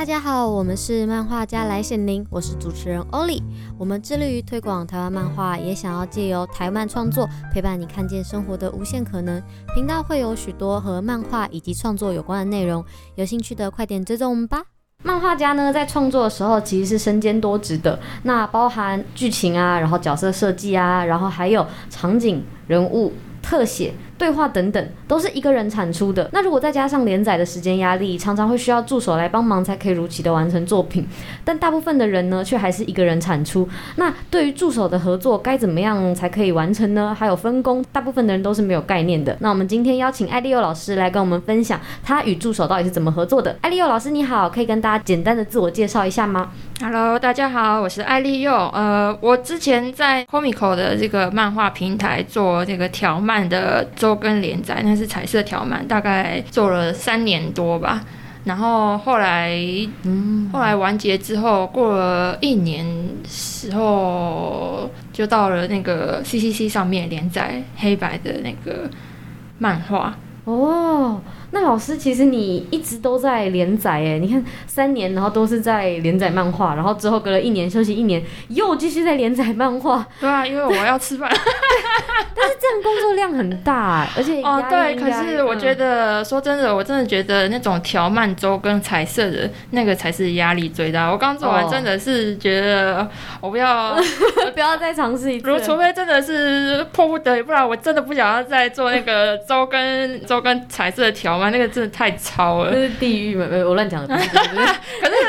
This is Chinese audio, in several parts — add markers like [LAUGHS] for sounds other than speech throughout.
大家好，我们是漫画家来显灵，我是主持人欧丽。我们致力于推广台湾漫画，也想要借由台漫创作陪伴你看见生活的无限可能。频道会有许多和漫画以及创作有关的内容，有兴趣的快点追踪我们吧。漫画家呢，在创作的时候其实是身兼多职的，那包含剧情啊，然后角色设计啊，然后还有场景、人物、特写。对话等等都是一个人产出的。那如果再加上连载的时间压力，常常会需要助手来帮忙才可以如期的完成作品。但大部分的人呢，却还是一个人产出。那对于助手的合作该怎么样才可以完成呢？还有分工，大部分的人都是没有概念的。那我们今天邀请艾利幼老师来跟我们分享他与助手到底是怎么合作的。艾利幼老师你好，可以跟大家简单的自我介绍一下吗？Hello，大家好，我是艾利佑。呃，我之前在 Comico 的这个漫画平台做这个条漫的更连载，那是彩色条漫，大概做了三年多吧。然后后来，嗯，后来完结之后，过了一年时候，就到了那个 CCC 上面连载黑白的那个漫画哦。那老师，其实你一直都在连载哎，你看三年，然后都是在连载漫画，然后之后隔了一年休息一年，又继续在连载漫画。对啊，因为我要吃饭。[LAUGHS] 但是这样工作量很大，而且哦对，可是我觉得、嗯、说真的，我真的觉得那种条漫周跟彩色的那个才是压力最大。我刚做完真的是觉得我不要，[LAUGHS] 不要再尝试一次。如除非真的是迫不得已，不然我真的不想要再做那个周跟周跟彩色的条。那个真的太超了，那是地狱嘛？我乱讲的。[LAUGHS] 可是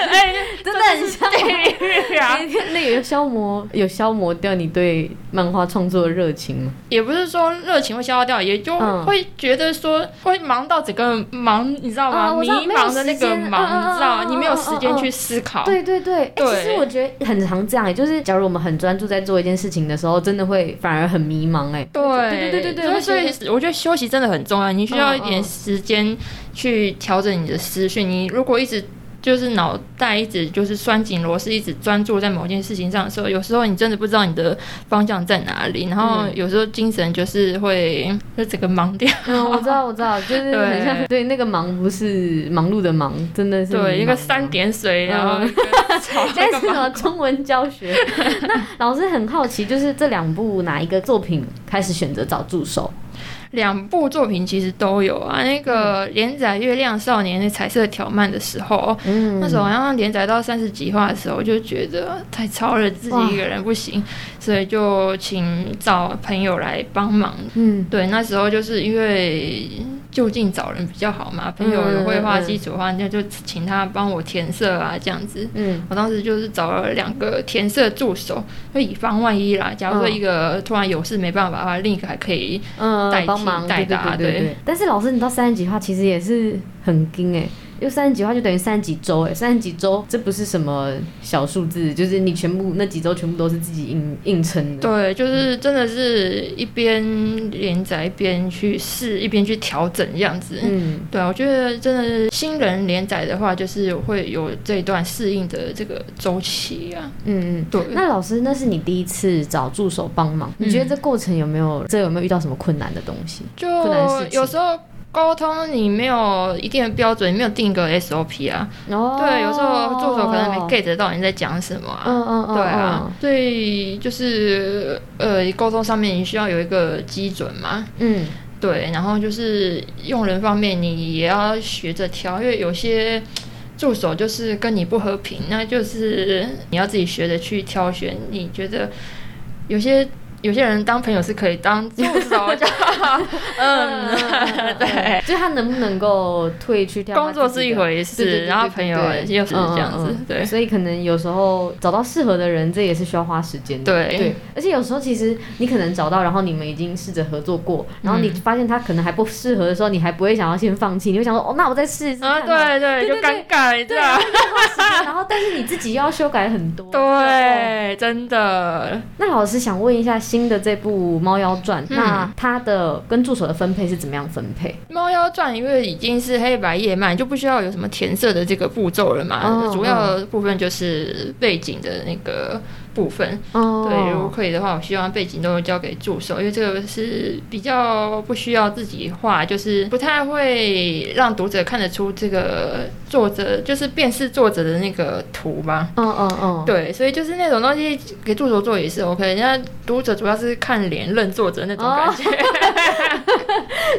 哎，[LAUGHS] 真的很像地狱啊！[LAUGHS] 那个有消磨，有消磨掉你对漫画创作的热情吗？也不是说热情会消耗掉，也就会觉得说会忙到整个忙，你知道吗？迷茫的那个忙，你知道吗？你没有时间去思考。对对对，其实我觉得很常这样，也就是假如我们很专注在做一件事情的时候，真的会反而很迷茫。哎，对对对对对，所以我觉得休息真的很重要，你需要一点时间。去调整你的思绪。你如果一直就是脑袋一直就是拴紧螺丝，一直专注在某件事情上的时候，有时候你真的不知道你的方向在哪里，然后有时候精神就是会 [LAUGHS] 就整个忙掉。嗯，我知道，我知道，就是很 [LAUGHS] 像对，对那个忙不是忙碌的忙，真的是对一个三点水，然后 [LAUGHS] 现在是什么中文教学？那老师很好奇，就是这两部哪一个作品开始选择找助手？两部作品其实都有啊，那个连载《月亮少年》那彩色条漫的时候，嗯，那时候好像连载到三十几话的时候，我就觉得太超了，自己一个人不行，所以就请找朋友来帮忙。嗯，对，那时候就是因为。就近找人比较好嘛，朋友有绘画基础的话，那、嗯、就请他帮我填色啊，这样子。嗯，我当时就是找了两个填色助手，就以防万一啦。假如说一个突然有事没办法的话，另一个还可以代替代打。对，但是老师，你到三十几话其实也是很惊哎。因为三十几话就等于三十几周，哎，三十几周，这不是什么小数字，就是你全部那几周全部都是自己硬硬撑的。对，就是真的是一边连载一边去试，一边去调整这样子。嗯，对啊，我觉得真的是新人连载的话，就是会有这一段适应的这个周期啊。嗯嗯，对。那老师，那是你第一次找助手帮忙，你觉得这过程有没有，这有没有遇到什么困难的东西？就有时候。沟通你没有一定的标准，你没有定个 SOP 啊。哦。对，有时候助手可能没 get 到你在讲什么啊。嗯嗯嗯。对啊。所以就是呃，沟通上面你需要有一个基准嘛。嗯。对，然后就是用人方面你也要学着挑，因为有些助手就是跟你不和平，那就是你要自己学着去挑选。你觉得有些。有些人当朋友是可以当助手，就 [LAUGHS] 嗯，[LAUGHS] 对，就他能不能够退去跳？工作是一回事，然后朋友又是这样子，对，所以可能有时候找到适合的人，这也是需要花时间的，对，对。而且有时候其实你可能找到，然后你们已经试着合作过，然后你发现他可能还不适合的时候，你还不会想要先放弃，你会想说，哦，那我再试试。啊，对对，就尴尬一下，[LAUGHS] 然后但是你自己又要修改很多，对，真的。那老师想问一下。新的这部《猫妖传》，嗯，那它的跟助手的分配是怎么样分配？《猫妖传》因为已经是黑白页漫，就不需要有什么填色的这个步骤了嘛。哦，主要的部分就是背景的那个部分。哦，对，如果可以的话，我希望背景都交给助手，因为这个是比较不需要自己画，就是不太会让读者看得出这个作者就是辨识作者的那个图吧。嗯嗯嗯，对，所以就是那种东西给助手做也是 OK，人家读者主要是看脸认作者那种感觉。哦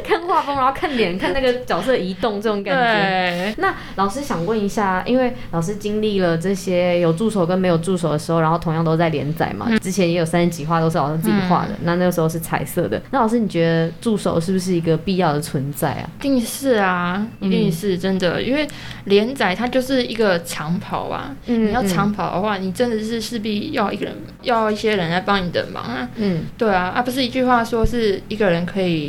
看画风，然后看脸，看那个角色移动，这种感觉。那老师想问一下，因为老师经历了这些有助手跟没有助手的时候，然后同样都在连载嘛，嗯、之前也有三十几画都是老师自己画的，嗯、那那个时候是彩色的。那老师，你觉得助手是不是一个必要的存在啊？一定是啊，一定是真的，嗯、因为连载它就是一个长跑啊。嗯，你要长跑的话，你真的是势必要一个人，要一些人来帮你的忙啊。嗯，对啊，啊不是一句话说是一个人可以。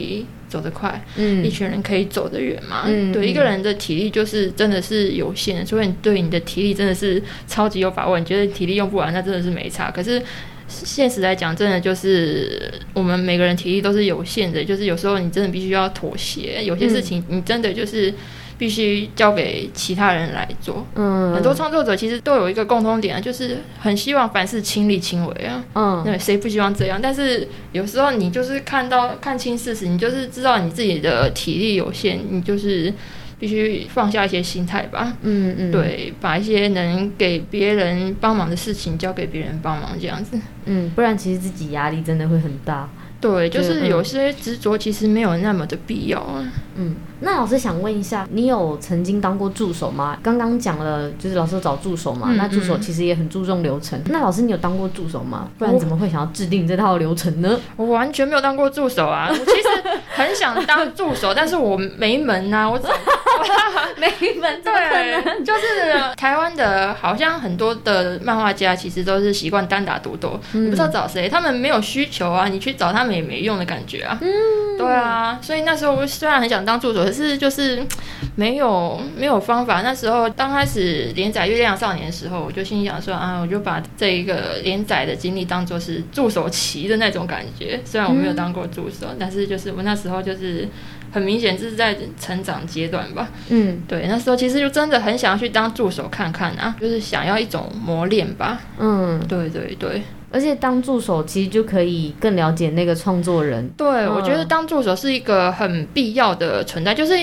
走得快，嗯，一群人可以走得远嘛？嗯，对，一个人的体力就是真的是有限的，除非你对你的体力真的是超级有把握，你觉得体力用不完，那真的是没差。可是现实来讲，真的就是我们每个人体力都是有限的，就是有时候你真的必须要妥协，有些事情你真的就是。必须交给其他人来做。嗯，很多创作者其实都有一个共通点啊，就是很希望凡事亲力亲为啊。嗯，对，谁不希望这样？但是有时候你就是看到看清事实，你就是知道你自己的体力有限，你就是必须放下一些心态吧。嗯嗯，对，把一些能给别人帮忙的事情交给别人帮忙，这样子。嗯，不然其实自己压力真的会很大。对，就是有些执着其实没有那么的必要啊。嗯，那老师想问一下，你有曾经当过助手吗？刚刚讲了，就是老师找助手嘛，嗯、那助手其实也很注重流程。嗯、那老师，你有当过助手吗？不然怎么会想要制定这套流程呢？我完全没有当过助手啊！我其实很想当助手，但是我没门呐、啊，我怎么没门？对，就是台湾的，好像很多的漫画家其实都是习惯单打独斗，嗯、你不知道找谁，他们没有需求啊，你去找他们。也没用的感觉啊，嗯，对啊，所以那时候我虽然很想当助手，可是就是没有没有方法。那时候刚开始连载《月亮少年》的时候，我就心想说啊，我就把这一个连载的经历当做是助手期的那种感觉。虽然我没有当过助手，嗯、但是就是我那时候就是很明显这是在成长阶段吧。嗯，对，那时候其实就真的很想要去当助手看看啊，就是想要一种磨练吧。嗯，对对对。而且当助手其实就可以更了解那个创作人。对，嗯、我觉得当助手是一个很必要的存在，就是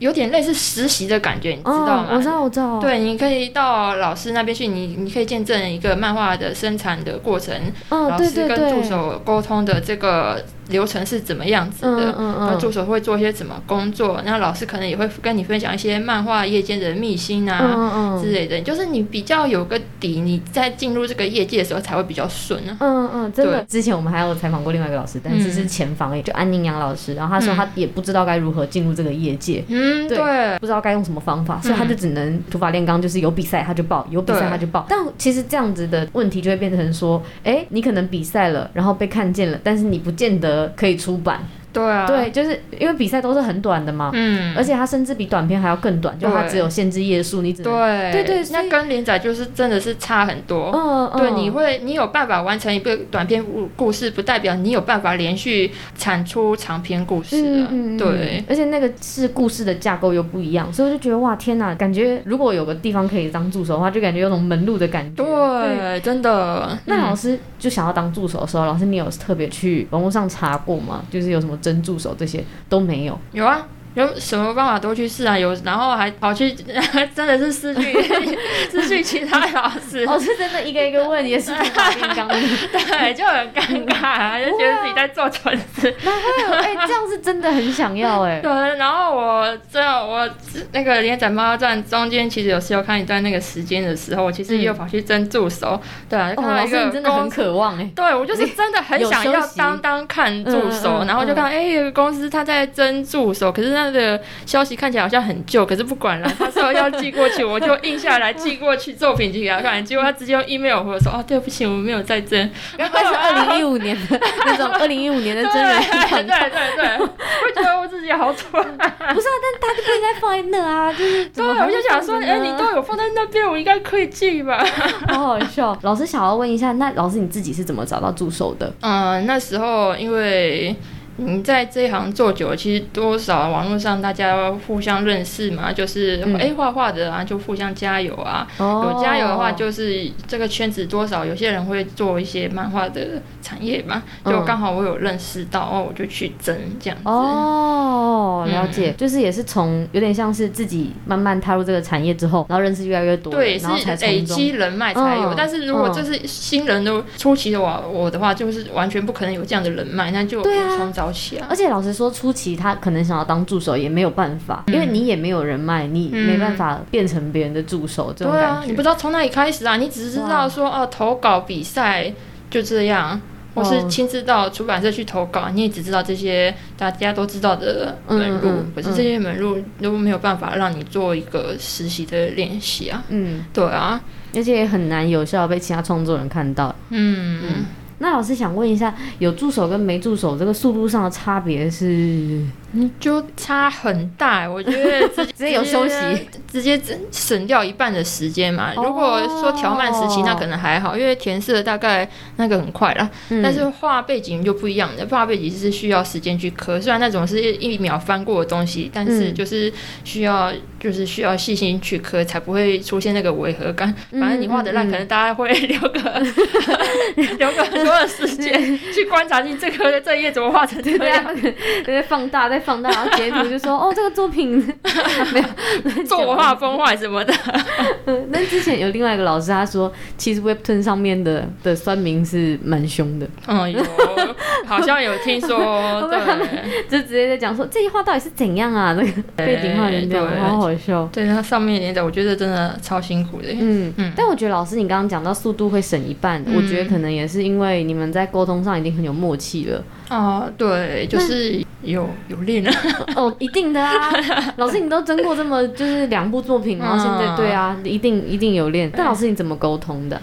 有点类似实习的感觉，你知道吗？哦、我知道，我知道。对，你可以到老师那边去，你你可以见证一个漫画的生产的过程，哦、老师跟助手沟通的这个。流程是怎么样子的？嗯嗯嗯、然后助手会做些什么工作？然后老师可能也会跟你分享一些漫画业界的秘辛啊、嗯嗯、之类的。就是你比较有个底，你在进入这个业界的时候才会比较顺啊。嗯嗯，真的。对之前我们还有采访过另外一个老师，但是是前房，就安宁阳老师。然后他说他也不知道该如何进入这个业界。嗯，对，对不知道该用什么方法，所以他就只能土法炼钢，就是有比赛他就报，有比赛他就报。但其实这样子的问题就会变成说，哎，你可能比赛了，然后被看见了，但是你不见得。可以出版。对啊，对，就是因为比赛都是很短的嘛，嗯，而且它甚至比短片还要更短，就它只有限制页数，你只能对。对对，那跟连载就是真的是差很多，嗯，对，你会你有办法完成一个短篇故故事，不代表你有办法连续产出长篇故事，嗯，对，而且那个是故事的架构又不一样，所以我就觉得哇，天哪，感觉如果有个地方可以当助手的话，就感觉有种门路的感觉，对，真的。那老师就想要当助手的时候，老师你有特别去网络上查过吗？就是有什么？真助手这些都没有，有啊。有什么办法都去试啊，有然后还跑去，[LAUGHS] 真的是失去 [LAUGHS] 失去其他老师，老师真的一个一个问也是 [LAUGHS] 对，就很尴尬，啊，就觉得自己在做蠢事。哎，这样是真的很想要哎。对，然后我这我那个连载《猫妖传》中间，其实有时候看一段那个时间的时候，我其实也有跑去争助手，对啊，就看到一个真的很渴望哎。对，我就是真的很想要当当看助手，然后就看哎，有个公司他在争助手，可是那。他的消息看起来好像很旧，可是不管了，他说要寄过去，[LAUGHS] 我就印下来寄过去作品集给他看。结果他直接用 email 和我说：“哦，对不起，我们没有在征。”原来是二零一五年的那种 [LAUGHS] 二零一五年的真人对对对对，[LAUGHS] 我觉得我自己好蠢。不是啊，但他就不应该放在那啊，就是对，我就想说，哎，你都有放在那边，我应该可以寄吧？好好笑。老师想要问一下，那老师你自己是怎么找到助手的？嗯，那时候因为。你在这一行做久了，其实多少网络上大家互相认识嘛，就是哎画画的啊，就互相加油啊。哦、有加油的话，就是这个圈子多少有些人会做一些漫画的产业嘛，就刚好我有认识到，哦，我就去争这样子。哦，了解，嗯、就是也是从有点像是自己慢慢踏入这个产业之后，然后认识越来越多，对，是累积人脉才有。哦、但是如果这是新人都初期的我，我的话就是完全不可能有这样的人脉，那就从早起啊。而且老实说，初期他可能想要当助手也没有办法，嗯、因为你也没有人脉，你没办法变成别人的助手。这种感觉，对啊，你不知道从哪里开始啊，你只是知道说哦，投稿比赛就这样。或是亲自到出版社去投稿，你也只知道这些大家都知道的门路，嗯嗯嗯、可是这些门路都没有办法让你做一个实习的练习啊。嗯，对啊，而且也很难有效被其他创作人看到。嗯。嗯那老师想问一下，有助手跟没助手这个速度上的差别是？嗯，就差很大。[LAUGHS] 我觉得直接直接有休息，直接省掉一半的时间嘛。如果说调慢时期，那可能还好，因为填色大概那个很快啦。嗯、但是画背景就不一样的，画背景是需要时间去刻，虽然那种是一秒翻过的东西，但是就是需要就是需要细心去刻，才不会出现那个违和感。反正你画的烂，可能大家会留个 [LAUGHS] 留个。多的时间去观察你这个这一页怎么画成这样，再放大再放大，然后截图就说 [LAUGHS] 哦，这个作品 [LAUGHS] 没有 [LAUGHS] 作画崩坏什么的。那之前有另外一个老师他说，其实 Webtoon 上面的的酸民是蛮凶的。嗯，有，好像有听说，对，就直接在讲说这句话到底是怎样啊？那个背景画人这好好笑。对，他上面连载，我觉得真的超辛苦的。嗯嗯，但我觉得老师你刚刚讲到速度会省一半，我觉得可能也是因为。你们在沟通上已经很有默契了哦，对，就是有有练了哦，一定的啊，[LAUGHS] 老师你都争过这么就是两部作品，然后现在对啊，一定一定有练。但老师你怎么沟通的？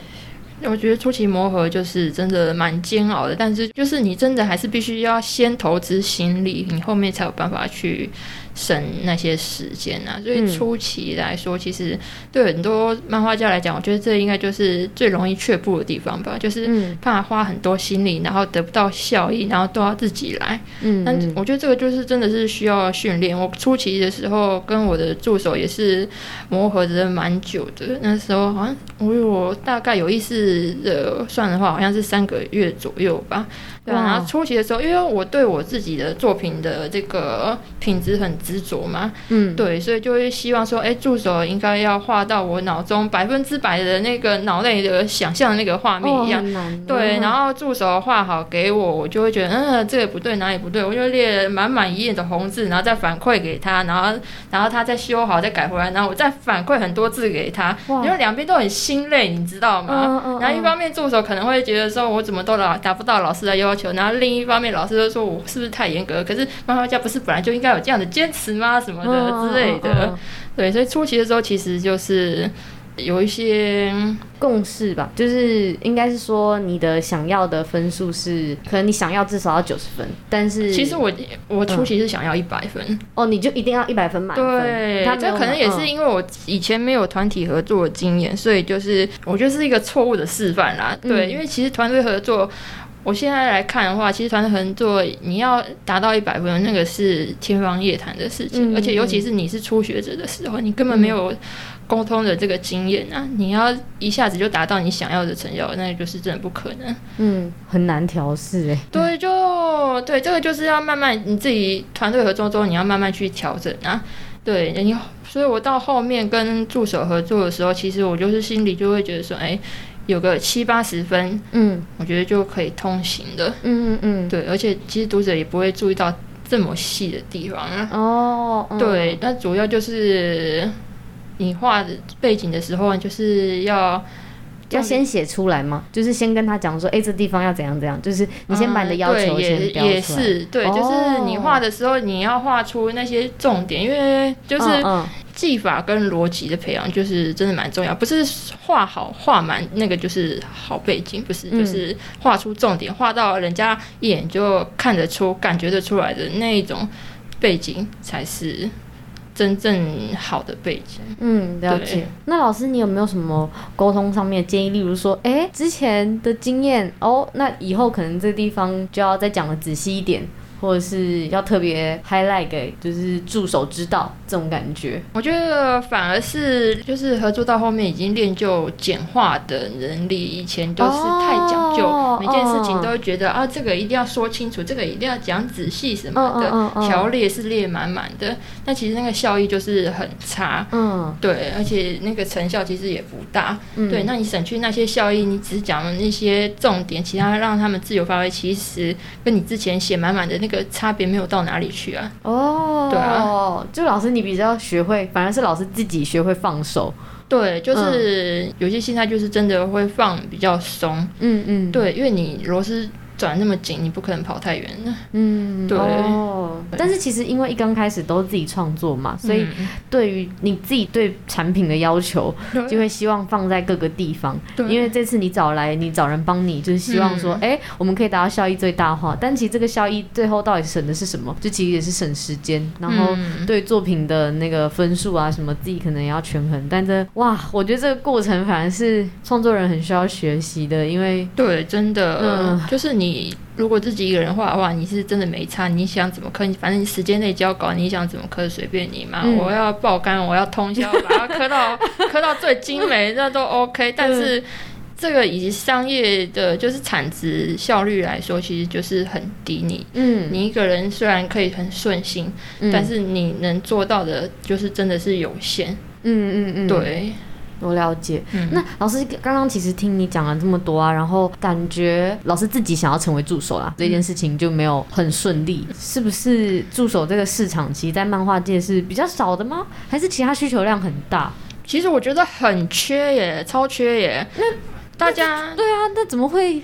我觉得初期磨合就是真的蛮煎熬的，但是就是你真的还是必须要先投资心力，你后面才有办法去。省那些时间啊，所以初期来说，嗯、其实对很多漫画家来讲，我觉得这应该就是最容易却步的地方吧，就是怕花很多心力，然后得不到效益，然后都要自己来。嗯，但我觉得这个就是真的是需要训练。我初期的时候跟我的助手也是磨合着蛮久的，那时候好像我有大概有意识的算的话，好像是三个月左右吧。对，然后初期的时候，因为我对我自己的作品的这个品质很执着嘛，嗯，对，所以就会希望说，哎，助手应该要画到我脑中百分之百的那个脑内的想象的那个画面一样，哦、对，然后助手画好给我，我就会觉得，嗯，这个不对，哪里不对，我就列满满一页的红字，然后再反馈给他，然后然后他再修好再改回来，然后我再反馈很多字给他，哇。因为两边都很心累，你知道吗？嗯嗯、然后一方面助手可能会觉得说，我怎么都老达不到老师的要求。然后另一方面，老师就说我是不是太严格？可是漫画家不是本来就应该有这样的坚持吗？什么的之类的。对，所以初期的时候其实就是有一些共识吧，就是应该是说你的想要的分数是，可能你想要至少要九十分，但是其实我我初期是想要一百分、哦，你就一定要一百分满分。对，这可能也是因为我以前没有团体合作的经验，所以就是我觉得是一个错误的示范啦。对，因为其实团队合作。我现在来看的话，其实团队合作你要达到一百分，那个是天方夜谭的事情。嗯、而且尤其是你是初学者的时候，你根本没有沟通的这个经验啊！你要一下子就达到你想要的成效，那个就是真的不可能。嗯，很难调试哎。对，就对，这个就是要慢慢你自己团队合作中，你要慢慢去调整啊。对，你所以，我到后面跟助手合作的时候，其实我就是心里就会觉得说，哎。有个七八十分，嗯，我觉得就可以通行的，嗯嗯嗯，对，而且其实读者也不会注意到这么细的地方啊。哦，对，那主要就是你画背景的时候，就是要要先写出来吗，就是先跟他讲说，哎，这地方要怎样怎样，就是你先把你的要求先标出来。也是，对，就是你画的时候，你要画出那些重点，因为就是。技法跟逻辑的培养就是真的蛮重要，不是画好画满那个就是好背景，不是，就是画出重点，画到人家一眼就看得出、感觉得出来的那一种背景才是真正好的背景。嗯，了解。那老师，你有没有什么沟通上面的建议？例如说，哎、欸，之前的经验哦，那以后可能这个地方就要再讲的仔细一点。或者是要特别 highlight 给就是助手知道这种感觉？我觉得反而是就是合作到后面已经练就简化的能力，以前都是太讲究，哦、每件事情都会觉得、哦、啊，这个一定要说清楚，这个一定要讲仔细什么的，条列是列满满的，但其实那个效益就是很差。嗯，对，而且那个成效其实也不大。嗯、对，那你省去那些效益，你只讲了那些重点，其他让他们自由发挥，其实跟你之前写满满的那个差别没有到哪里去啊。哦，对啊，就老师你比较学会，反而是老师自己学会放手。对，就是有些心态就是真的会放比较松。嗯嗯，对，因为你螺丝。转那么紧，你不可能跑太远的。嗯，[LAUGHS] 对。哦，但是其实因为一刚开始都是自己创作嘛，所以对于你自己对产品的要求，就会希望放在各个地方。对。因为这次你找来，你找人帮你，就是希望说，哎，我们可以达到效益最大化。但其实这个效益最后到底省的是什么？就其实也是省时间，然后对作品的那个分数啊什么，自己可能也要权衡。但这哇，我觉得这个过程反而是创作人很需要学习的，因为对，真的，嗯，就是你。你如果自己一个人画的话，你是真的没差。你想怎么刻，反正你时间内交稿，你想怎么刻随便你嘛。嗯、我要爆肝，我要通宵，把它刻到 [LAUGHS] 刻到最精美，那都 OK。[LAUGHS] 但是这个以商业的，就是产值效率来说，其实就是很低。你嗯，你一个人虽然可以很顺心，嗯、但是你能做到的，就是真的是有限。嗯嗯嗯，对。我了解，嗯、那老师刚刚其实听你讲了这么多啊，然后感觉老师自己想要成为助手啦，嗯、这件事情就没有很顺利，是不是？助手这个市场其实，在漫画界是比较少的吗？还是其他需求量很大？其实我觉得很缺耶，超缺耶。那大家对啊，那怎么会？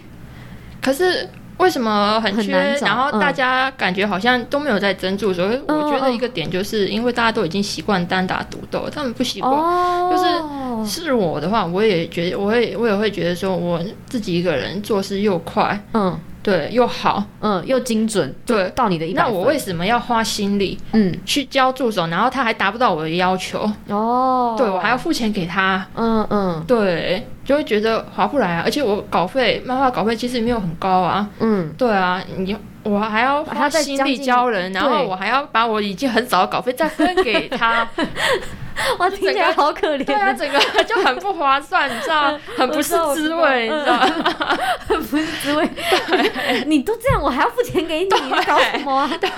可是。为什么很缺？很然后大家感觉好像都没有在争助，所以、嗯、我觉得一个点就是因为大家都已经习惯单打独斗，他们不习惯。哦、就是是我的话，我也觉得，我也我也会觉得说，我自己一个人做事又快，嗯。对，又好，嗯，又精准，对，到你的一百。那我为什么要花心力，嗯，去教助手，然后他还达不到我的要求？哦，对，我还要付钱给他，嗯嗯，对，就会觉得划不来啊。而且我稿费，漫画稿费其实也没有很高啊，嗯，对啊，你我还要花心力教人，然后我还要把我已经很少的稿费再分给他。[LAUGHS] 我听起来好可怜，对啊，整个就很不划算，你知道，很不是滋味，你知道，很不是滋味。对，你都这样，我还要付钱给你，你搞什么啊？对，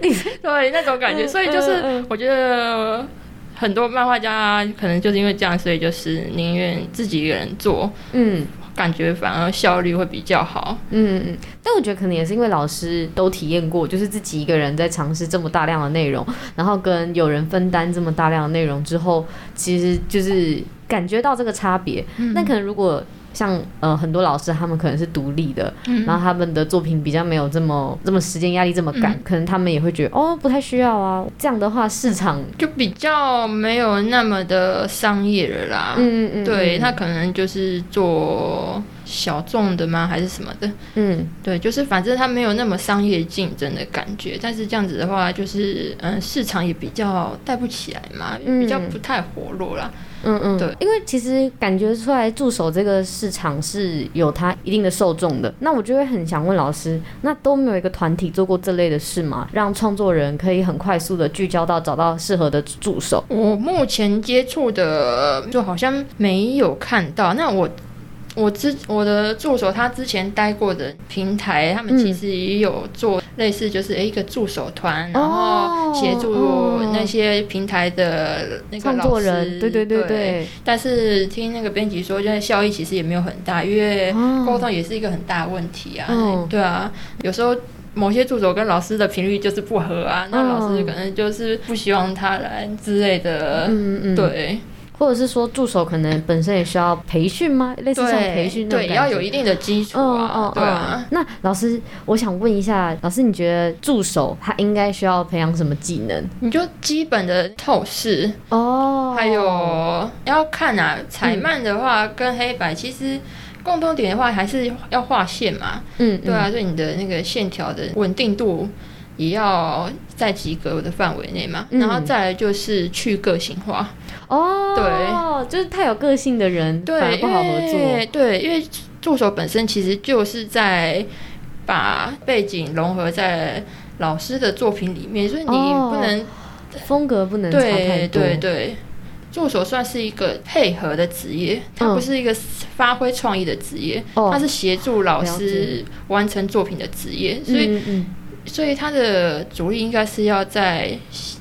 你 [LAUGHS] 对那种感觉，所以就是我觉得很多漫画家可能就是因为这样，所以就是宁愿自己一个人做，嗯。感觉反而效率会比较好，嗯嗯，但我觉得可能也是因为老师都体验过，就是自己一个人在尝试这么大量的内容，然后跟有人分担这么大量的内容之后，其实就是感觉到这个差别。那、嗯、可能如果。像呃很多老师，他们可能是独立的，嗯、然后他们的作品比较没有这么这么时间压力这么赶，嗯、可能他们也会觉得哦不太需要啊。这样的话，市场就比较没有那么的商业了啦。嗯嗯，对，他可能就是做小众的吗，还是什么的？嗯，对，就是反正他没有那么商业竞争的感觉。但是这样子的话，就是嗯市场也比较带不起来嘛，嗯、比较不太活络啦。嗯嗯，对，因为其实感觉出来助手这个市场是有它一定的受众的。那我就会很想问老师，那都没有一个团体做过这类的事吗？让创作人可以很快速的聚焦到找到适合的助手。我目前接触的就好像没有看到。那我。我之我的助手，他之前待过的平台，他们其实也有做类似，就是一个助手团，嗯、然后协助那些平台的那个老师，人对对对对，对。但是听那个编辑说，就是效益其实也没有很大，因为沟通也是一个很大的问题啊。嗯、对啊，有时候某些助手跟老师的频率就是不合啊，那老师可能就是不希望他来之类的。嗯嗯，对。或者是说助手可能本身也需要培训吗？类似这种培训，对，也要有一定的基础啊。嗯嗯、对啊。那老师，我想问一下，老师，你觉得助手他应该需要培养什么技能？你就基本的透视哦，还有要看啊，彩漫的话跟黑白其实共同点的话还是要画线嘛。嗯，对啊，所以你的那个线条的稳定度也要在及格的范围内嘛。嗯、然后再来就是去个性化。哦，对，就是太有个性的人，对，反而不好合作。对，因为助手本身其实就是在把背景融合在老师的作品里面，所以你不能、哦、风格不能差太多。对对对，助手算是一个配合的职业，它不是一个发挥创意的职业，嗯、它是协助老师完成作品的职业，哦、所以。嗯嗯所以他的主力应该是要在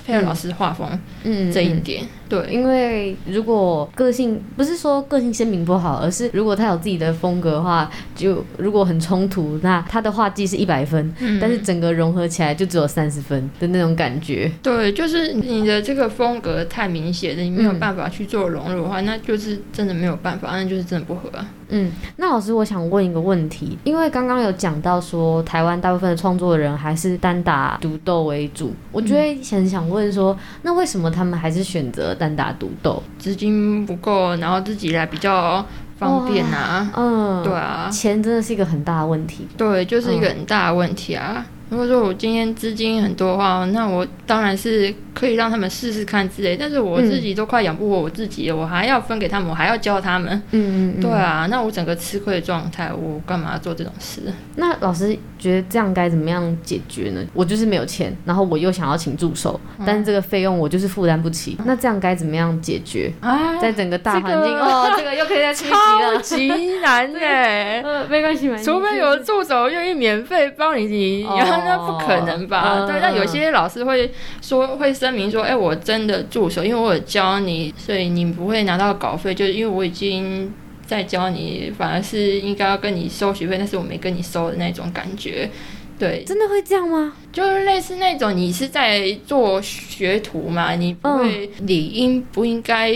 配合老师画风，嗯，这一点。对，因为如果个性不是说个性鲜明不好，而是如果他有自己的风格的话，就如果很冲突，那他的画技是一百分，嗯，但是整个融合起来就只有三十分的那种感觉。对，就是你的这个风格太明显了，你没有办法去做融入的话，嗯，那就是真的没有办法，那就是真的不合。嗯，那老师，我想问一个问题，因为刚刚有讲到说台湾大部分的创作人还是单打独斗为主，我觉得很想问说，那为什么他们还是选择？单打独斗，资金不够，然后自己来比较方便啊。嗯，对啊，钱真的是一个很大的问题。对，就是一个很大的问题啊。嗯、如果说我今天资金很多的话，那我当然是。可以让他们试试看之类，但是我自己都快养不活我自己了，嗯，我还要分给他们，我还要教他们。嗯嗯，嗯对啊，那我整个吃亏的状态，我干嘛要做这种事？[LAUGHS] 那老师觉得这样该怎么样解决呢？我就是没有钱，然后我又想要请助手，嗯、但是这个费用我就是负担不起，嗯。那这样该怎么样解决？啊，在整个大环境，这个，哦，这个又可以再出超级难耶。[LAUGHS] 呃，没关系，没关系。除非有助手愿意免费帮你，然后那不可能吧？嗯、对，那有些老师会说会。声明说：“哎、欸，我真的助手，因为我有教你，所以你不会拿到稿费。就是因为我已经在教你，反而是应该要跟你收学费，但是我没跟你收的那种感觉。”对，真的会这样吗？就是类似那种，你是在做学徒嘛，你不会理应不应该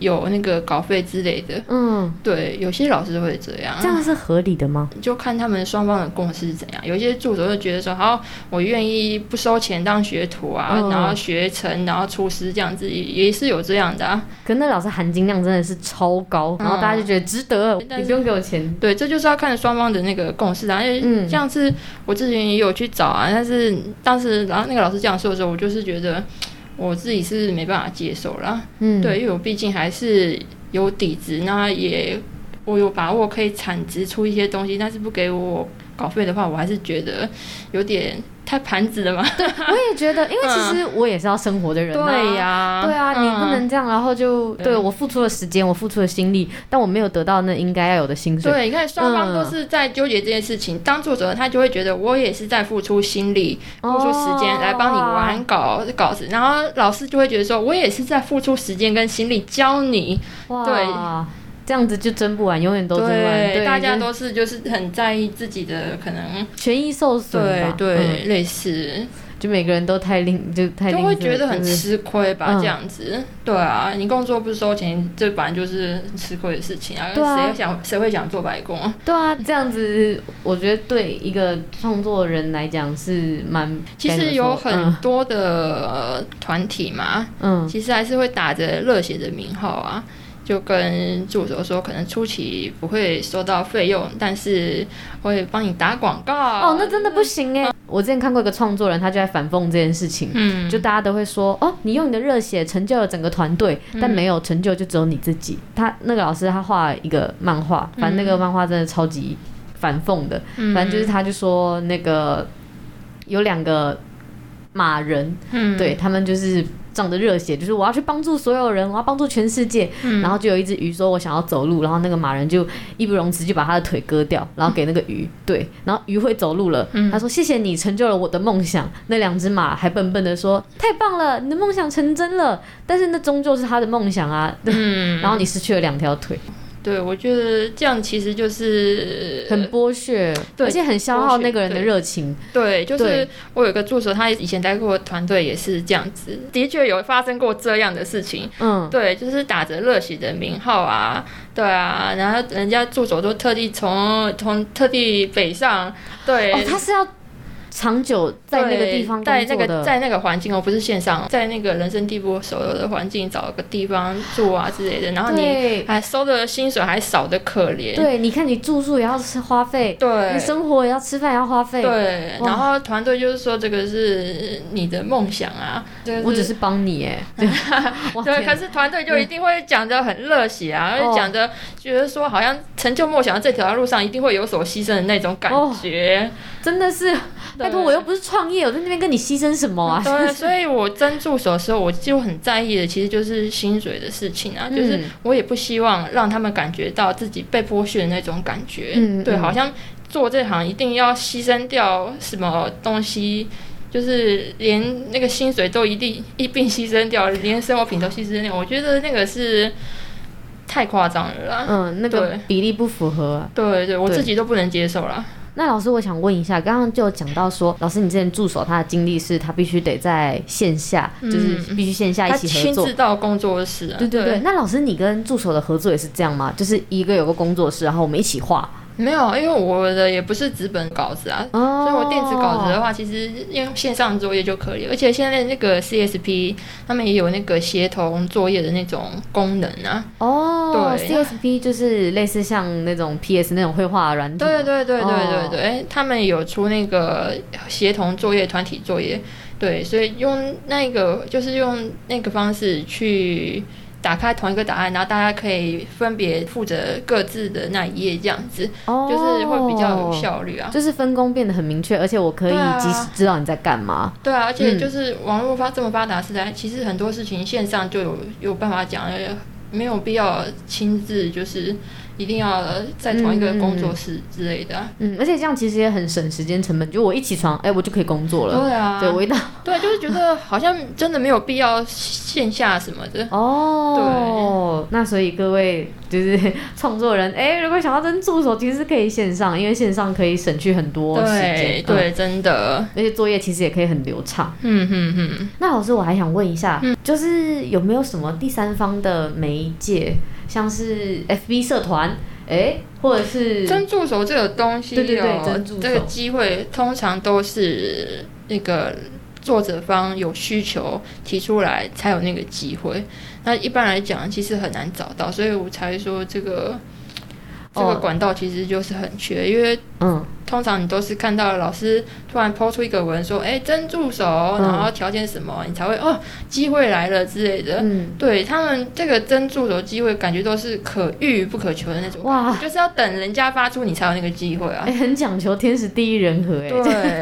有那个稿费之类的。嗯，对，有些老师会这样。这样是合理的吗？就看他们双方的共识是怎样。有些助手就觉得说，好，我愿意不收钱当学徒啊，嗯、然后学成，然后出师这样子，也是有这样的、啊。可那老师含金量真的是超高，然后大家就觉得值得，嗯、你不用给我钱。对，这就是要看双方的那个共识啊。因为像是我之前也有去找啊，但是当时然后那个老师这样说的时候，我就是觉得 [TSK] 我自己是没办法接受啦。嗯，对，因为我毕竟还是有底子，那也我有把握可以产值出一些东西，但是不给我稿费的话，我还是觉得有点。太盘子了嘛？对，我也觉得，因为其实我也是要生活的人、啊。对呀、啊，对啊，你不能这样，然后就对，对我付出了时间，我付出了心力，但我没有得到那应该要有的薪水。对，你看双方都是在纠结这件事情。嗯、当作者他就会觉得我也是在付出心力、付出时间来帮你完稿稿子，然后老师就会觉得说我也是在付出时间跟心力教你。哇对。这样子就争不完，永远都争不完。对，大家都是就是很在意自己的可能权益受损。对对、嗯，类似，就每个人都太吝，就太吝就会觉得很吃亏吧、就是？这样子、嗯，对啊，你工作不收钱，这本来就是吃亏的事情啊。对啊，谁想谁会想做白工？对啊，这样子我觉得对一个创作人来讲是蛮。其实有很多的团体嘛，嗯，其实还是会打着热血的名号啊。就跟助手说，可能初期不会收到费用，但是会帮你打广告。哦，那真的不行哎！我之前看过一个创作人，他就在反讽这件事情。嗯，就大家都会说，哦，你用你的热血成就了整个团队，但没有成就就只有你自己。他那个老师他画了一个漫画，反正那个漫画真的超级反讽的。嗯反正就是他就说那个有两个马人，嗯，对他们就是。仗着热血，就是我要去帮助所有人，我要帮助全世界。嗯、然后就有一只鱼说：“我想要走路。”然后那个马人就义不容辞，就把他的腿割掉，然后给那个鱼。对，然后鱼会走路了。嗯、他说：“谢谢你成就了我的梦想。”那两只马还笨笨的说：“太棒了，你的梦想成真了。”但是那终究是他的梦想啊。嗯、[LAUGHS] 然后你失去了两条腿。对，我觉得这样其实就是很剥削，对，而且很消耗那个人的热情。对，对就是我有一个助手，他以前待过团队也是这样子，的确有发生过这样的事情。嗯，对，就是打着热血的名号啊，对啊，然后人家助手都特地从从特地北上，对，哦，他是要。长久在那个地方，在那个在那个环境哦，不是线上，在那个人生地不熟的环境找个地方住啊之类的，然后你还收的薪水还少的可怜。对，你看你住宿也要吃花费，对，你生活也要吃饭也要花费。对，然后团队就是说这个是你的梦想啊，我只是帮你哎。[LAUGHS] 对，可是团队就一定会讲得很热血啊，而且讲的觉得说好像成就梦想的这条路上一定会有所牺牲的那种感觉，真的是。拜托，我又不是创业，我在那边跟你牺牲什么啊？对，[LAUGHS] 所以我征助手的时候，我就很在意的，其实就是薪水的事情啊，就是我也不希望让他们感觉到自己被剥削的那种感觉。嗯，对，好像做这行一定要牺牲掉什么东西。就是连那个薪水都一定一并牺牲掉，连生活品都牺牲掉，我觉得那个是太夸张了啦。嗯，那个比例不符合啊。对对，对，我自己都不能接受啦。那老师，我想问一下，刚刚就讲到说，老师你之前助手他的经历是他必须得在线下，嗯、就是必须线下一起合作，亲自到工作室啊。对对对。那老师你跟助手的合作也是这样吗？就是一个有个工作室，然后我们一起画。没有，因为我的也不是纸本稿子啊，哦、所以我电子稿子的话，其实用线上作业就可以。而且现在那个 CSP 他们也有那个协同作业的那种功能啊。哦，对，CSP 就是类似像那种 PS 那种绘画软体。对对对对对对，哦、他们有出那个协同作业、团体作业。对，所以用那个就是用那个方式去。打开同一个档案，然后大家可以分别负责各自的那一页，这样子，哦、就是会比较有效率啊。就是分工变得很明确，而且我可以及时知道你在干嘛。对啊，而且就是网络发这么发达时代，嗯、其实很多事情线上就有有办法讲，没有必要亲自就是。一定要在同一个工作室之类的，嗯，而且这样其实也很省时间成本。就我一起床，哎，我就可以工作了。对啊，对，我一到，对，就是觉得好像真的没有必要线下什么的。[LAUGHS] 哦，对，那所以各位就是创作人，哎，如果想要真助手，其实是可以线上，因为线上可以省去很多时间。对，真的，而且作业其实也可以很流畅。嗯嗯嗯。那老师，我还想问一下，就是有没有什么第三方的媒介？像是 FB 社团，哎、欸，或者是真助手这个东西，对对对，征助手这个机会通常都是那个作者方有需求提出来才有那个机会。那一般来讲，其实很难找到，所以我才说这个这个管道其实就是很缺，因为嗯。通常你都是看到老师突然抛出一个文说，哎，征助手，然后条件什么，你才会哦，机会来了之类的。嗯，对他们这个真助手机会，感觉都是可遇不可求的那种。哇，就是要等人家发出，你才有那个机会啊。哎，很讲求天时地利人和，哎，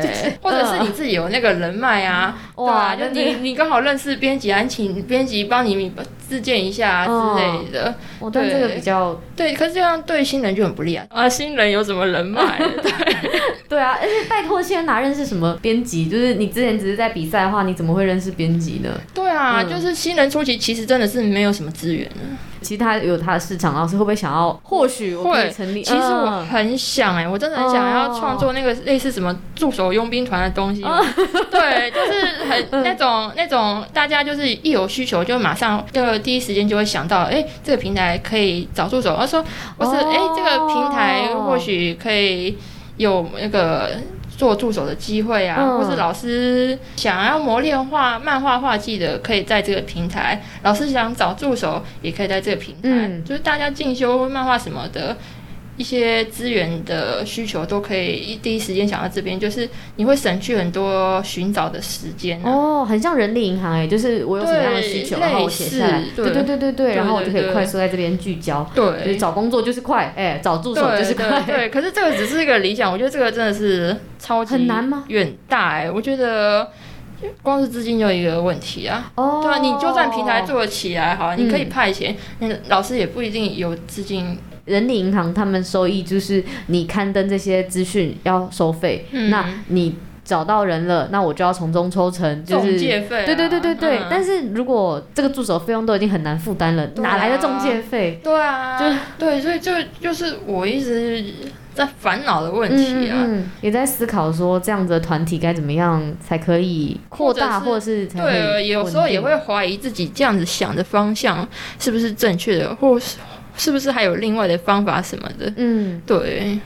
对，或者是你自己有那个人脉啊，哇，就你你刚好认识编辑，还请编辑帮你自荐一下之类的。我对这个比较对，可是这样对新人就很不利啊。啊，新人有什么人脉？[LAUGHS] 对。对啊，而且拜托，现在哪认识什么编辑？就是你之前只是在比赛的话，你怎么会认识编辑呢？对啊，嗯、就是新人初期其实真的是没有什么资源的。其实他有他的市场，老师会不会想要？或许我可以成立。其实我很想哎、欸，我真的很想要创作那个类似什么助手佣兵团的东西。哦、[LAUGHS] 对，就是很那种那种大家就是一有需求就马上就第一时间就会想到，哎，这个平台可以找助手。他说我是，哎，这个平台或许可以。有那个做助手的机会啊，嗯、或是老师想要磨练画漫画画技的，可以在这个平台；老师想找助手，也可以在这个平台。嗯、就是大家进修漫画什么的。一些资源的需求都可以一第一时间想到这边，就是你会省去很多寻找的时间、啊、哦，很像人力银行哎，就是我有什么样的需求，然后我写下来，对对对对对，然后我就可以快速在这边聚焦，对，就是找工作就是快，哎，找助手就是快，对。可是这个只是一个理想，我觉得这个真的是超级很难吗？远大哎，我觉得光是资金就一个问题啊，哦，对啊，你就算平台做得起来，好，你可以派遣，那老师也不一定有资金。人力银行他们收益就是你刊登这些资讯要收费，嗯、那你找到人了，那我就要从中抽成，就是中介费、啊。对对对对对。嗯、但是如果这个助手费用都已经很难负担了，啊、哪来的中介费？对啊，就对，所以就就是我一直在烦恼的问题啊，嗯嗯、也在思考说这样子的团体该怎么样才可以扩大，或者是对，有时候也会怀疑自己这样子想的方向是不是正确的，或是。是不是还有另外的方法什么的？嗯，对。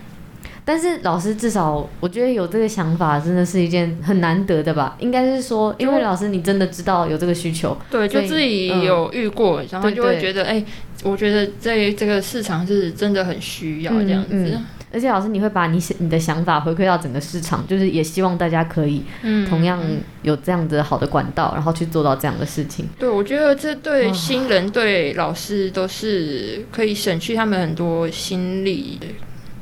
但是老师至少我觉得有这个想法，真的是一件很难得的吧？应该是说，因为老师你真的知道有这个需求，对，就自己有遇过，嗯、然后就会觉得，哎，我觉得在这个市场是真的很需要这样子。嗯嗯而且老师，你会把你你的想法回馈到整个市场，就是也希望大家可以，同样有这样子好的管道，然后去做到这样的事情。对，我觉得这对新人、对老师都是可以省去他们很多心力的。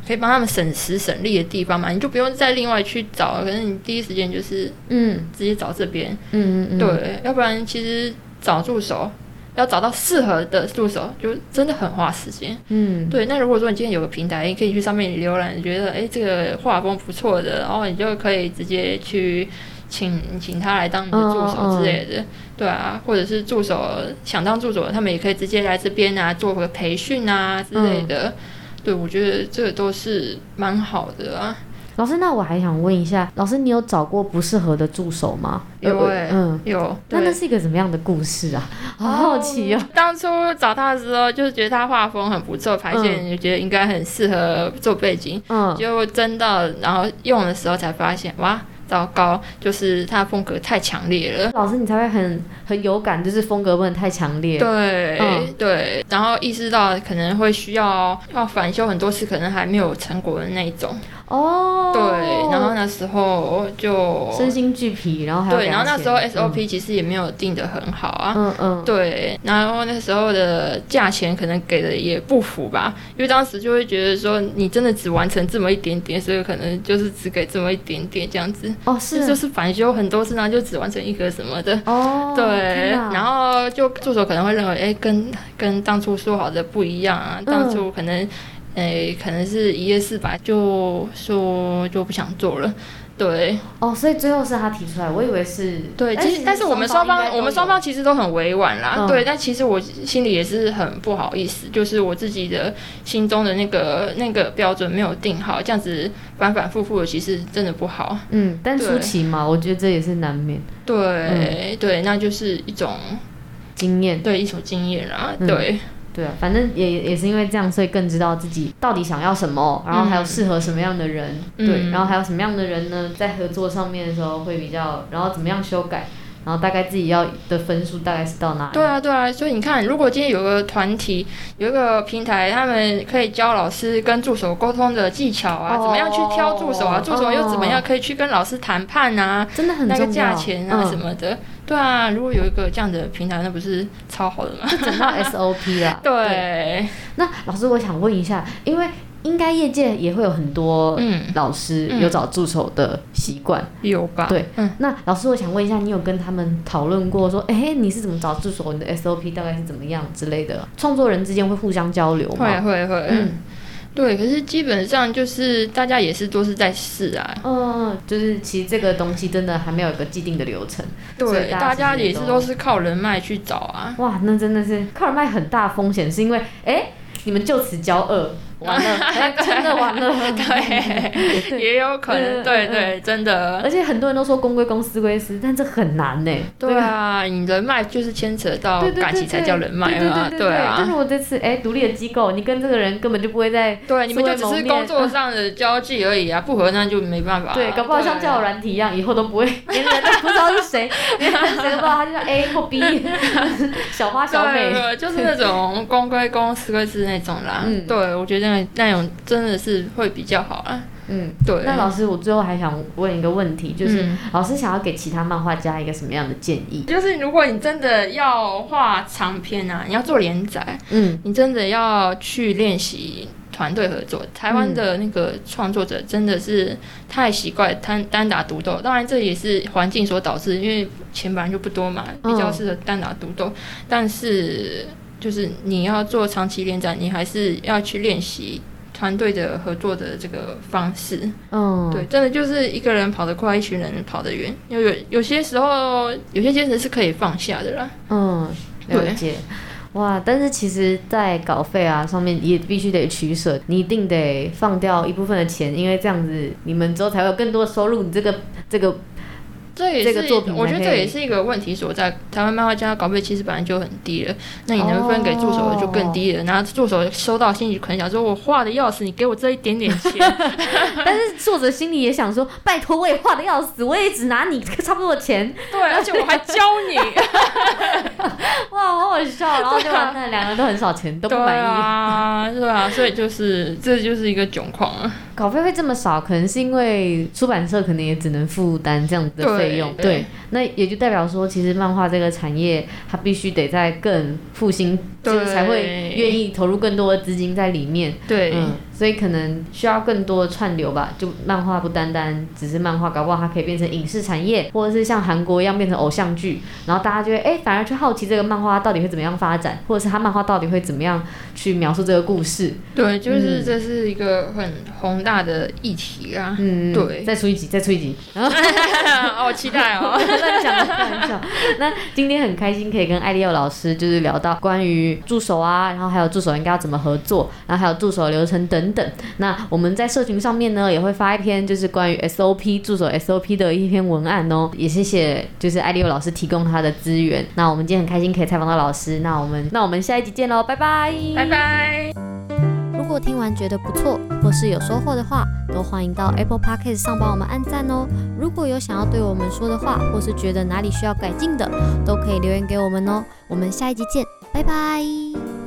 可以帮他们省时省力的地方嘛，你就不用再另外去找，可能你第一时间就是嗯，直接找这边，嗯嗯嗯，对，要不然其实找助手要找到适合的助手，就真的很花时间，嗯，对。那如果说你今天有个平台，你可以去上面浏览，你觉得哎这个画风不错的，然后你就可以直接去请请他来当你的助手之类的，对啊，或者是助手想当助手，他们也可以直接来这边啊，做个培训啊之类的。嗯对，我觉得这个都是蛮好的啊。老师，那我还想问一下，老师，你有找过不适合的助手吗？有嗯，有。那那是一个什么样的故事啊？好好奇哦。当初找他的时候，就是觉得他画风很不错，排线也觉得应该很适合做背景。嗯。结果真到然后用的时候才发现，哇！糟糕，就是他的风格太强烈了。老师，你才会很很有感，就是风格不能太强烈。对、嗯、对，然后意识到可能会需要要返修很多次，可能还没有成果的那种。哦，对，然后那时候就身心俱疲，然后还对，然后那时候 SOP 其实也没有定的很好啊，嗯嗯，对，然后那时候的价钱可能给的也不符吧，因为当时就会觉得说你真的只完成这么一点点，所以可能就是只给这么一点点这样子，哦是，就是返修很多次，然后就只完成一个什么的，哦，对，然后就助手可能会认为，哎，跟跟当初说好的不一样啊，当初可能。诶，可能是一夜四百，就说就不想做了，对。哦，所以最后是他提出来，我以为是。对，其实但是我们双方，我们双方其实都很委婉啦，嗯、对。但其实我心里也是很不好意思，就是我自己的心中的那个那个标准没有定好，这样子反反复复的，其实真的不好。嗯，但初期嘛，我觉得这也是难免。对、嗯、对，那就是一种经验，对，一种经验啦，嗯、对。对啊，反正也也是因为这样，所以更知道自己到底想要什么，然后还有适合什么样的人，嗯、对，然后还有什么样的人呢，在合作上面的时候会比较，然后怎么样修改，然后大概自己要的分数大概是到哪里？对啊，对啊，所以你看，如果今天有个团体，有一个平台，他们可以教老师跟助手沟通的技巧啊，哦、怎么样去挑助手啊，助手又怎么样可以去跟老师谈判啊，真的很那个价钱啊什么的。嗯对啊，如果有一个这样的平台，那不是超好的吗？就整套 SOP 啊。对，[LAUGHS] 对。那老师，我想问一下，因为应该业界也会有很多老师有找助手的习惯，有吧？对。嗯。那老师，我想问一下，你有跟他们讨论过说，哎，你是怎么找助手？你的 SOP 大概是怎么样之类的？创作人之间会互相交流吗？会会会。嗯。对，可是基本上就是大家也是都是在试啊。嗯，就是其实这个东西真的还没有一个既定的流程。对，大家也是都是靠人脉去找啊。哇，那真的是靠人脉很大风险，是因为哎，你们就此交恶。[LAUGHS] 完了，[LAUGHS] 真的完了，对，[LAUGHS] 也有可能，对对，真的。而且很多人都说公归公，私归私，但这很难呢。对啊，你人脉就是牵扯到感情才叫人脉啊，对啊。但是我这次哎，独立的机构，你跟这个人根本就不会在，对，你们就只是工作上的交际而已啊，不合那就没办法。对，搞不好像交友软体一样，以后都不会连人都不知道是谁，连谁都不知道，他就叫 A 或 B，小花小美，就是那种公归公，私归私那种啦。嗯，对，我觉得。那种真的是会比较好啊。嗯，对。那老师，我最后还想问一个问题，就是、嗯、老师想要给其他漫画家一个什么样的建议？就是如果你真的要画长篇啊，你要做连载，嗯，你真的要去练习团队合作。台湾的那个创作者真的是太习惯单单打独斗，当然这也是环境所导致，因为钱本来就不多嘛，比较适合单打独斗。嗯、但是就是你要做长期连载，你还是要去练习团队的合作的这个方式。嗯，对，真的就是一个人跑得快，一群人跑得远。有有有些时候，有些坚持是可以放下的啦。嗯，了解。哇，但是其实，在稿费啊上面也必须得取舍，你一定得放掉一部分的钱，因为这样子你们之后才会有更多的收入。你这个这个。这也是，我觉得这也是一个问题所在。台湾漫画家稿费其实本来就很低了，那你能分给助手的就更低了。Oh. 然后助手收到心里可能想说：“我画的要死，你给我这一点点钱。[LAUGHS] [LAUGHS] ”但是作者心里也想说：“拜托，我也画的要死，我也只拿你差不多的钱。”对，而且我还教你。[LAUGHS] 哇，好好笑！然后就两个人都很少钱，都不满意啊，对啊，所以就是这就是一个窘况啊。稿费会这么少，可能是因为出版社可能也只能负担这样子的费用。对，对，那也就代表说，其实漫画这个产业，它必须得在更复兴，就是才会愿意投入更多的资金在里面。对，嗯，所以可能需要更多的串流吧。就漫画不单单只是漫画，搞不好它可以变成影视产业，或者是像韩国一样变成偶像剧，然后大家就会哎，反而去好奇这个漫画到底会怎么样发展，或者是他漫画到底会怎么样去描述这个故事。对，就是这是一个很宏大的议题啊。嗯，对。再出一集，再出一集。[LAUGHS] 哦，期待哦。乱讲，乱讲。那今天很开心可以跟艾利奥老师就是聊到关于助手啊，然后还有助手应该要怎么合作，然后还有助手流程等等。那我们在社群上面呢也会发一篇就是关于 SOP 助手 SOP 的一篇文案哦。也谢谢就是艾利欧老师提供他的资源。那我们今天很开心可以采访到老师。那我们那我们下一集见喽，拜拜，拜拜。如果听完觉得不错，或是有收获的话，都欢迎到 Apple Podcast 上帮我们按赞哦。如果有想要对我们说的话，或是觉得哪里需要改进的，都可以留言给我们哦。我们下一集见，拜拜。